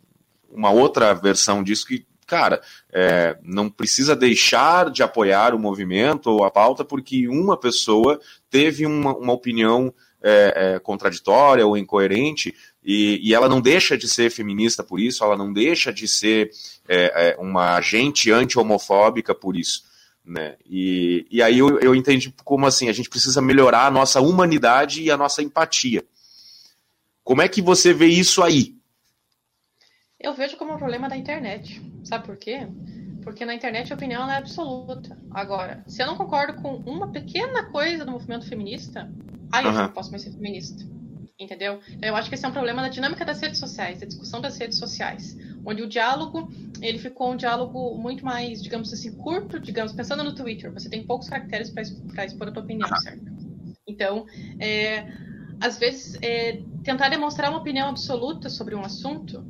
uma outra versão disso que, cara, é, não precisa deixar de apoiar o movimento ou a pauta porque uma pessoa teve uma, uma opinião é, é, contraditória ou incoerente, e, e, ela não deixa de ser feminista por isso, ela não deixa de ser é, é uma agente anti-homofóbica por isso. Né? E, e aí eu, eu entendi como assim, a gente precisa melhorar a nossa humanidade e a nossa empatia. Como é que você vê isso aí? Eu vejo como um problema da internet. Sabe por quê? Porque na internet a opinião é absoluta. Agora, se eu não concordo com uma pequena coisa do movimento feminista, aí uhum. eu não posso mais ser feminista. Entendeu? Então, eu acho que esse é um problema da dinâmica das redes sociais, da discussão das redes sociais, onde o diálogo ele ficou um diálogo muito mais, digamos assim, curto, digamos, pensando no Twitter, você tem poucos caracteres para expor a tua opinião, uhum. certo? Então, é, às vezes, é, tentar demonstrar uma opinião absoluta sobre um assunto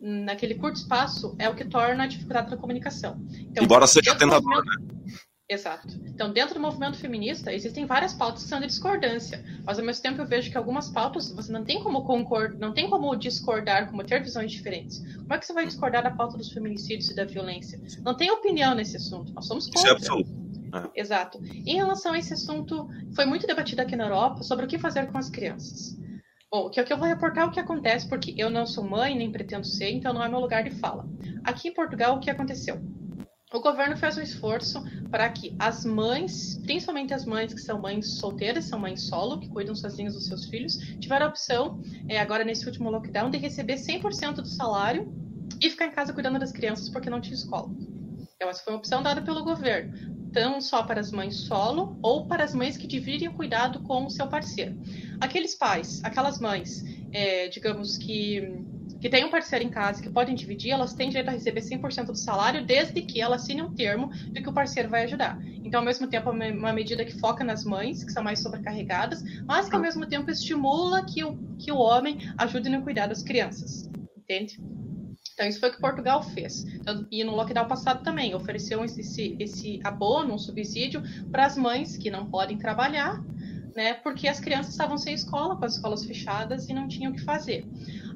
naquele curto espaço é o que torna a dificuldade da comunicação. Então, Embora seja tentador, movimento... né? Exato. Então, dentro do movimento feminista, existem várias pautas que são de discordância, mas ao mesmo tempo eu vejo que algumas pautas você não tem como concordar, não tem como discordar, como ter visões diferentes. Como é que você vai discordar da pauta dos feminicídios e da violência? Não tem opinião nesse assunto. Nós somos contra. Isso é absoluto. É. Exato. Em relação a esse assunto, foi muito debatido aqui na Europa sobre o que fazer com as crianças. Bom, que aqui eu vou reportar o que acontece, porque eu não sou mãe, nem pretendo ser, então não é meu lugar de fala. Aqui em Portugal, o que aconteceu? O governo fez um esforço para que as mães, principalmente as mães que são mães solteiras, são mães solo, que cuidam sozinhas dos seus filhos, tiveram a opção, é, agora nesse último lockdown, de receber 100% do salário e ficar em casa cuidando das crianças porque não tinha escola. Então, essa foi uma opção dada pelo governo. Tão só para as mães solo ou para as mães que dividem o cuidado com o seu parceiro. Aqueles pais, aquelas mães, é, digamos que que têm um parceiro em casa que podem dividir, elas têm direito a receber 100% do salário, desde que elas assinem um termo de que o parceiro vai ajudar. Então, ao mesmo tempo, é uma medida que foca nas mães, que são mais sobrecarregadas, mas que, ao mesmo tempo, estimula que o, que o homem ajude no cuidar das crianças. Entende? Então, isso foi o que Portugal fez. Então, e no lockdown passado também, ofereceu esse, esse abono, um subsídio, para as mães que não podem trabalhar, né, porque as crianças estavam sem escola, com as escolas fechadas e não tinham o que fazer.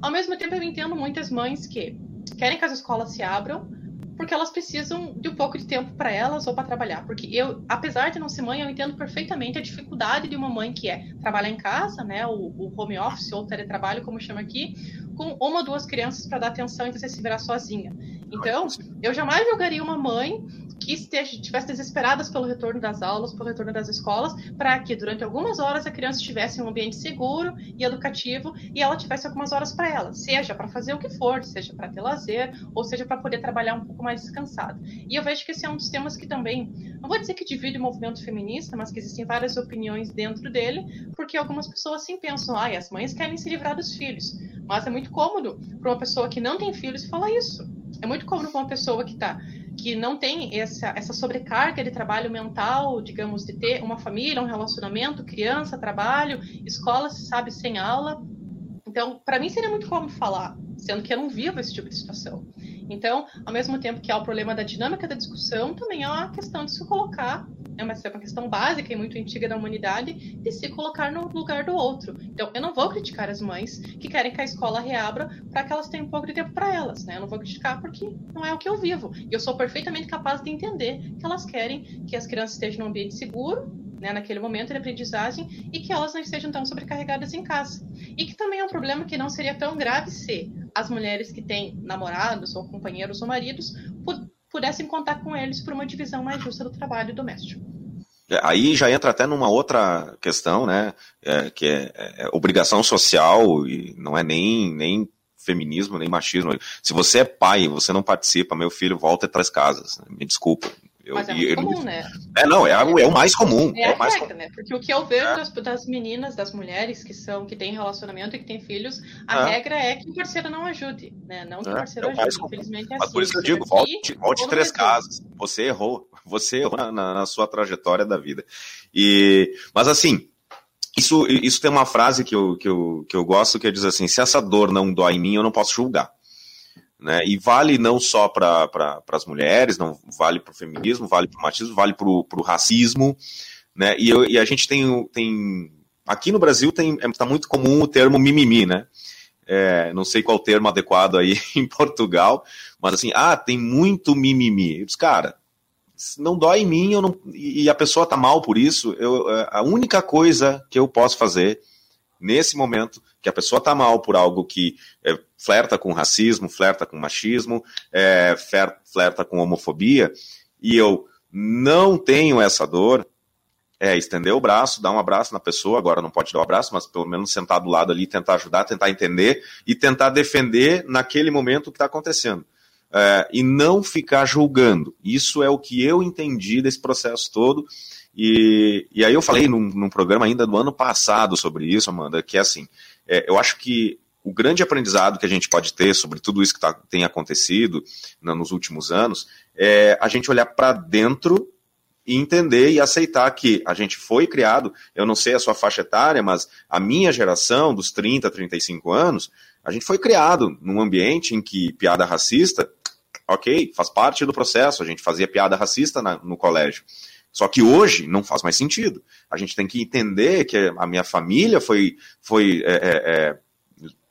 Ao mesmo tempo, eu entendo muitas mães que querem que as escolas se abram, porque elas precisam de um pouco de tempo para elas ou para trabalhar. Porque eu, apesar de não ser mãe, eu entendo perfeitamente a dificuldade de uma mãe que é trabalhar em casa, né, o, o home office ou teletrabalho, como chama aqui, com uma ou duas crianças para dar atenção e você se virar sozinha. Então, eu jamais julgaria uma mãe que esteja, estivesse desesperadas pelo retorno das aulas, pelo retorno das escolas, para que durante algumas horas a criança estivesse em um ambiente seguro e educativo e ela tivesse algumas horas para ela, seja para fazer o que for, seja para ter lazer, ou seja para poder trabalhar um pouco mais descansado. E eu vejo que esse é um dos temas que também, não vou dizer que divide o movimento feminista, mas que existem várias opiniões dentro dele, porque algumas pessoas sim pensam, ah, as mães querem se livrar dos filhos. Mas é muito cômodo para uma pessoa que não tem filhos falar isso. É muito cômodo para uma pessoa que está que não tem essa, essa sobrecarga de trabalho mental, digamos, de ter uma família, um relacionamento, criança, trabalho, escola, se sabe, sem aula. Então, para mim seria muito cômodo falar, sendo que eu não vivo esse tipo de situação. Então, ao mesmo tempo que há o problema da dinâmica da discussão, também há a questão de se colocar, é uma, é uma questão básica e muito antiga da humanidade, de se colocar no lugar do outro. Então, eu não vou criticar as mães que querem que a escola reabra para que elas tenham um pouco de tempo para elas, né? Eu não vou criticar porque não é o que eu vivo. E eu sou perfeitamente capaz de entender que elas querem que as crianças estejam num ambiente seguro, né, naquele momento de aprendizagem e que elas não estejam tão sobrecarregadas em casa. E que também é um problema que não seria tão grave se as mulheres que têm namorados ou companheiros ou maridos pudessem contar com eles por uma divisão mais justa do trabalho doméstico. É, aí já entra até numa outra questão, né, é, que é, é, obrigação social e não é nem, nem feminismo, nem machismo. Se você é pai e você não participa, meu filho volta e traz casas. Me desculpa, eu, Mas é muito eu, comum, né? É, não, é, é, o mais comum. É, é o mais regra, comum. né? Porque o que eu vejo é. das, das, meninas, das mulheres que são, que têm relacionamento e que têm filhos, a é. regra é que o parceiro não ajude, né? Não que o é, parceiro ajude. Infelizmente é Mas assim. por isso que eu digo, volte, volte três casas. Você errou. Você errou na, na, na sua trajetória da vida. E, mas assim, isso, isso tem uma frase que eu, que, eu, que eu gosto que diz assim: se essa dor não dói em mim, eu não posso julgar. Né? E vale não só para pra, as mulheres, não vale para o feminismo, vale para o machismo, vale para o racismo. Né? E, eu, e, a gente tem, tem. Aqui no Brasil está é, muito comum o termo mimimi, né? É, não sei qual termo adequado aí (laughs) em Portugal, mas assim, ah, tem muito mimimi. Eu disse, cara, não dói em mim não, e a pessoa tá mal por isso, eu, é, a única coisa que eu posso fazer nesse momento que a pessoa está mal por algo que é, flerta com racismo, flerta com machismo, é, flerta com homofobia, e eu não tenho essa dor, é estender o braço, dar um abraço na pessoa, agora não pode dar um abraço, mas pelo menos sentar do lado ali, tentar ajudar, tentar entender e tentar defender naquele momento o que está acontecendo. É, e não ficar julgando. Isso é o que eu entendi desse processo todo. E, e aí eu falei num, num programa ainda do ano passado sobre isso, Amanda, que é assim, é, eu acho que o grande aprendizado que a gente pode ter sobre tudo isso que tá, tem acontecido né, nos últimos anos é a gente olhar para dentro e entender e aceitar que a gente foi criado, eu não sei a sua faixa etária, mas a minha geração, dos 30, 35 anos, a gente foi criado num ambiente em que piada racista, ok, faz parte do processo, a gente fazia piada racista na, no colégio. Só que hoje não faz mais sentido. A gente tem que entender que a minha família foi, foi é, é, é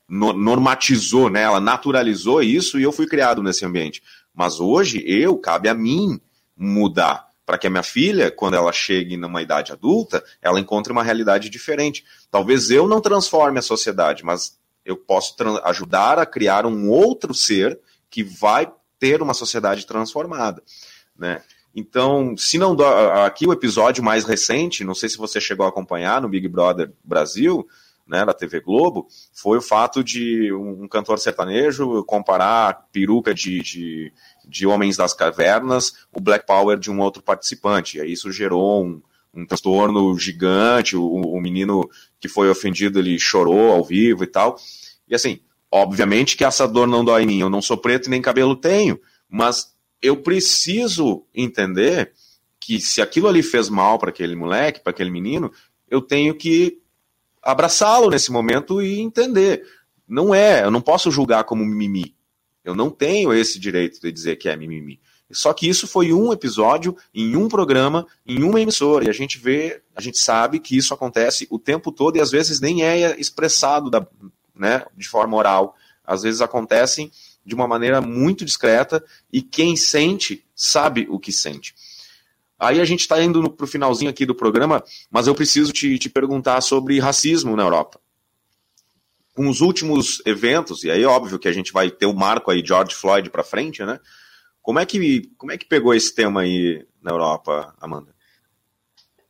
normatizou, né? ela naturalizou isso e eu fui criado nesse ambiente. Mas hoje eu, cabe a mim mudar para que a minha filha, quando ela chegue numa idade adulta, ela encontre uma realidade diferente. Talvez eu não transforme a sociedade, mas eu posso ajudar a criar um outro ser que vai ter uma sociedade transformada, né? Então, se não dá, aqui o episódio mais recente, não sei se você chegou a acompanhar no Big Brother Brasil, né, da TV Globo, foi o fato de um, cantor sertanejo comparar a peruca de, de, de Homens das Cavernas, o Black Power de um outro participante. E aí isso gerou um, um transtorno gigante, o, o menino que foi ofendido, ele chorou ao vivo e tal. E assim, obviamente que essa dor não dói em mim, eu não sou preto e nem cabelo tenho, mas eu preciso entender que se aquilo ali fez mal para aquele moleque, para aquele menino, eu tenho que abraçá-lo nesse momento e entender. Não é, eu não posso julgar como mimimi. Eu não tenho esse direito de dizer que é mimimi. Só que isso foi um episódio em um programa, em uma emissora, e a gente vê, a gente sabe que isso acontece o tempo todo e às vezes nem é expressado da, né, de forma oral. Às vezes acontecem de uma maneira muito discreta e quem sente sabe o que sente. Aí a gente está indo para o finalzinho aqui do programa, mas eu preciso te, te perguntar sobre racismo na Europa. Com os últimos eventos, e aí é óbvio que a gente vai ter o marco aí George Floyd para frente, né? Como é, que, como é que pegou esse tema aí na Europa, Amanda?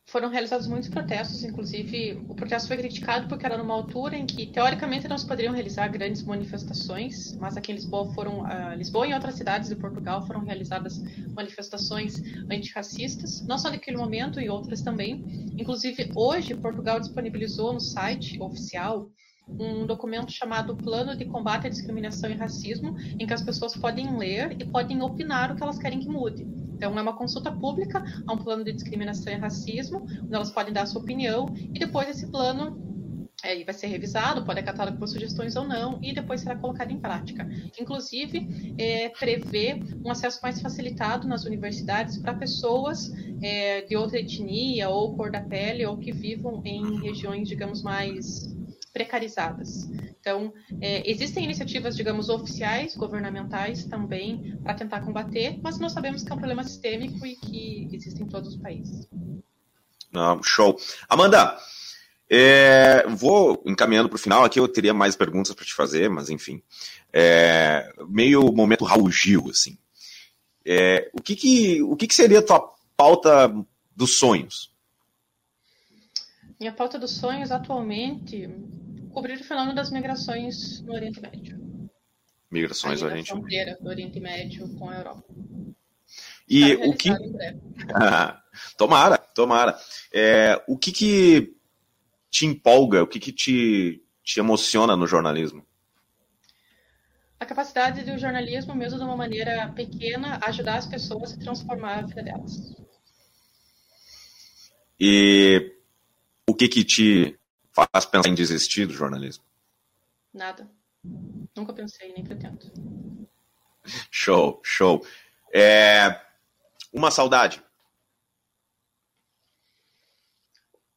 Foram realizados muitos protestos, inclusive o protesto foi criticado porque era numa altura em que teoricamente não se poderiam realizar grandes manifestações, mas aqui em Lisboa foram, uh, Lisboa e outras cidades de Portugal foram realizadas manifestações antirracistas, não só naquele momento e outras também. Inclusive hoje Portugal disponibilizou no site oficial um documento chamado Plano de Combate à Discriminação e Racismo, em que as pessoas podem ler e podem opinar o que elas querem que mude. Então, é uma consulta pública a um plano de discriminação e racismo, onde elas podem dar a sua opinião, e depois esse plano é, vai ser revisado, pode acatar por sugestões ou não, e depois será colocado em prática. Inclusive, é, prevê um acesso mais facilitado nas universidades para pessoas é, de outra etnia ou cor da pele, ou que vivam em regiões, digamos, mais precarizadas. Então, é, existem iniciativas, digamos, oficiais, governamentais também, para tentar combater, mas nós sabemos que é um problema sistêmico e que existe em todos os países. Ah, show. Amanda, é, vou encaminhando para o final aqui, eu teria mais perguntas para te fazer, mas enfim. É, meio momento Raul Gil, assim. É, o que, que, o que, que seria a tua pauta dos sonhos? Minha pauta dos sonhos atualmente cobrir o fenômeno das migrações no Oriente Médio. Migrações no Oriente Médio. do Oriente Médio com a Europa. E o que. Ah, (laughs) tomara, tomara. É, o que, que te empolga, o que, que te, te emociona no jornalismo? A capacidade do jornalismo, mesmo de uma maneira pequena, ajudar as pessoas a transformar a vida delas. E o que que te faz pensar em desistir do jornalismo? Nada. Nunca pensei, nem pretendo. Show, show. É... Uma saudade.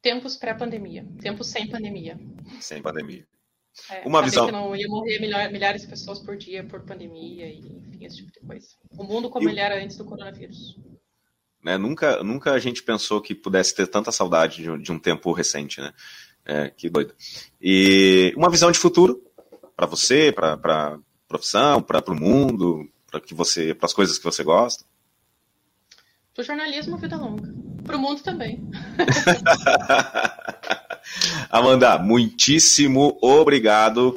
Tempos pré-pandemia. Tempos sem pandemia. Sem pandemia. É, uma visão. que não ia morrer milhares de pessoas por dia por pandemia e enfim, esse tipo de coisa. O mundo como e... ele era antes do coronavírus. Né, nunca, nunca a gente pensou que pudesse ter tanta saudade de, de um tempo recente, né? É, que doido. E uma visão de futuro para você, para a profissão, para o mundo, para que você, para as coisas que você gosta. Para o jornalismo, vida longa. Para o mundo também. (laughs) Amanda, muitíssimo obrigado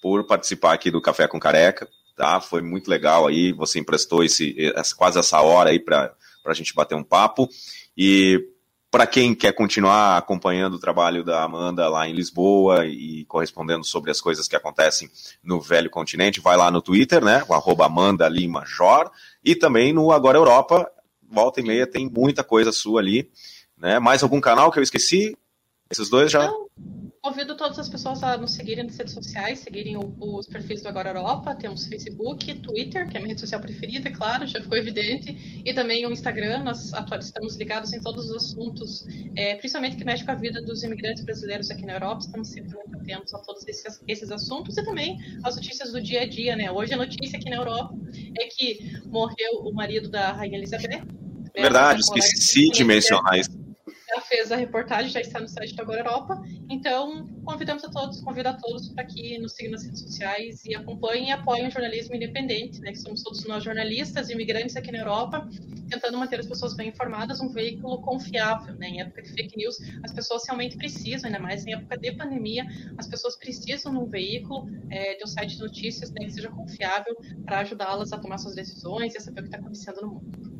por participar aqui do Café com Careca. Tá? Foi muito legal aí. Você emprestou esse, quase essa hora aí para a gente bater um papo. E para quem quer continuar acompanhando o trabalho da Amanda lá em Lisboa e correspondendo sobre as coisas que acontecem no velho continente, vai lá no Twitter, né? O Amanda Lima Jor, e também no Agora Europa, volta e meia, tem muita coisa sua ali. Né? Mais algum canal que eu esqueci? Esses dois já. Não. Convido todas as pessoas a nos seguirem nas redes sociais, seguirem os perfis do Agora Europa. Temos Facebook, Twitter, que é a minha rede social preferida, é claro, já ficou evidente, e também o Instagram. Nós estamos ligados em todos os assuntos, é, principalmente que mexe com a vida dos imigrantes brasileiros aqui na Europa. Estamos sempre muito atentos a todos esses, esses assuntos e também as notícias do dia a dia, né? Hoje a notícia aqui na Europa é que morreu o marido da Rainha Elizabeth. Verdade, esqueci de mencionar isso fez a reportagem, já está no site da Agora Europa. Então, convidamos a todos, convido a todos para que nos sigam nas redes sociais e acompanhem e apoiem o jornalismo independente, né? Que somos todos nós jornalistas, imigrantes aqui na Europa, tentando manter as pessoas bem informadas, um veículo confiável, né? Em época de fake news, as pessoas realmente precisam, ainda mais em época de pandemia, as pessoas precisam de um veículo, é, de um site de notícias, né, que seja confiável para ajudá-las a tomar suas decisões e a saber o que está acontecendo no mundo.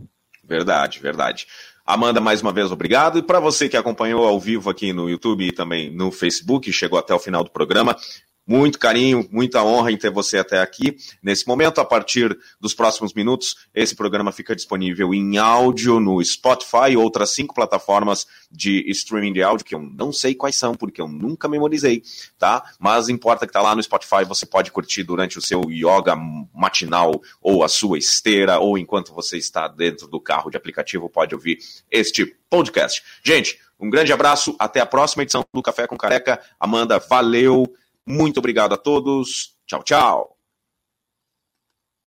Verdade, verdade. Amanda, mais uma vez, obrigado. E para você que acompanhou ao vivo aqui no YouTube e também no Facebook, chegou até o final do programa, muito carinho, muita honra em ter você até aqui. Nesse momento, a partir dos próximos minutos, esse programa fica disponível em áudio no Spotify e outras cinco plataformas de streaming de áudio, que eu não sei quais são, porque eu nunca memorizei, tá? Mas importa que tá lá no Spotify, você pode curtir durante o seu yoga matinal, ou a sua esteira, ou enquanto você está dentro do carro de aplicativo, pode ouvir este podcast. Gente, um grande abraço, até a próxima edição do Café com Careca. Amanda, valeu! Muito obrigado a todos. Tchau, tchau.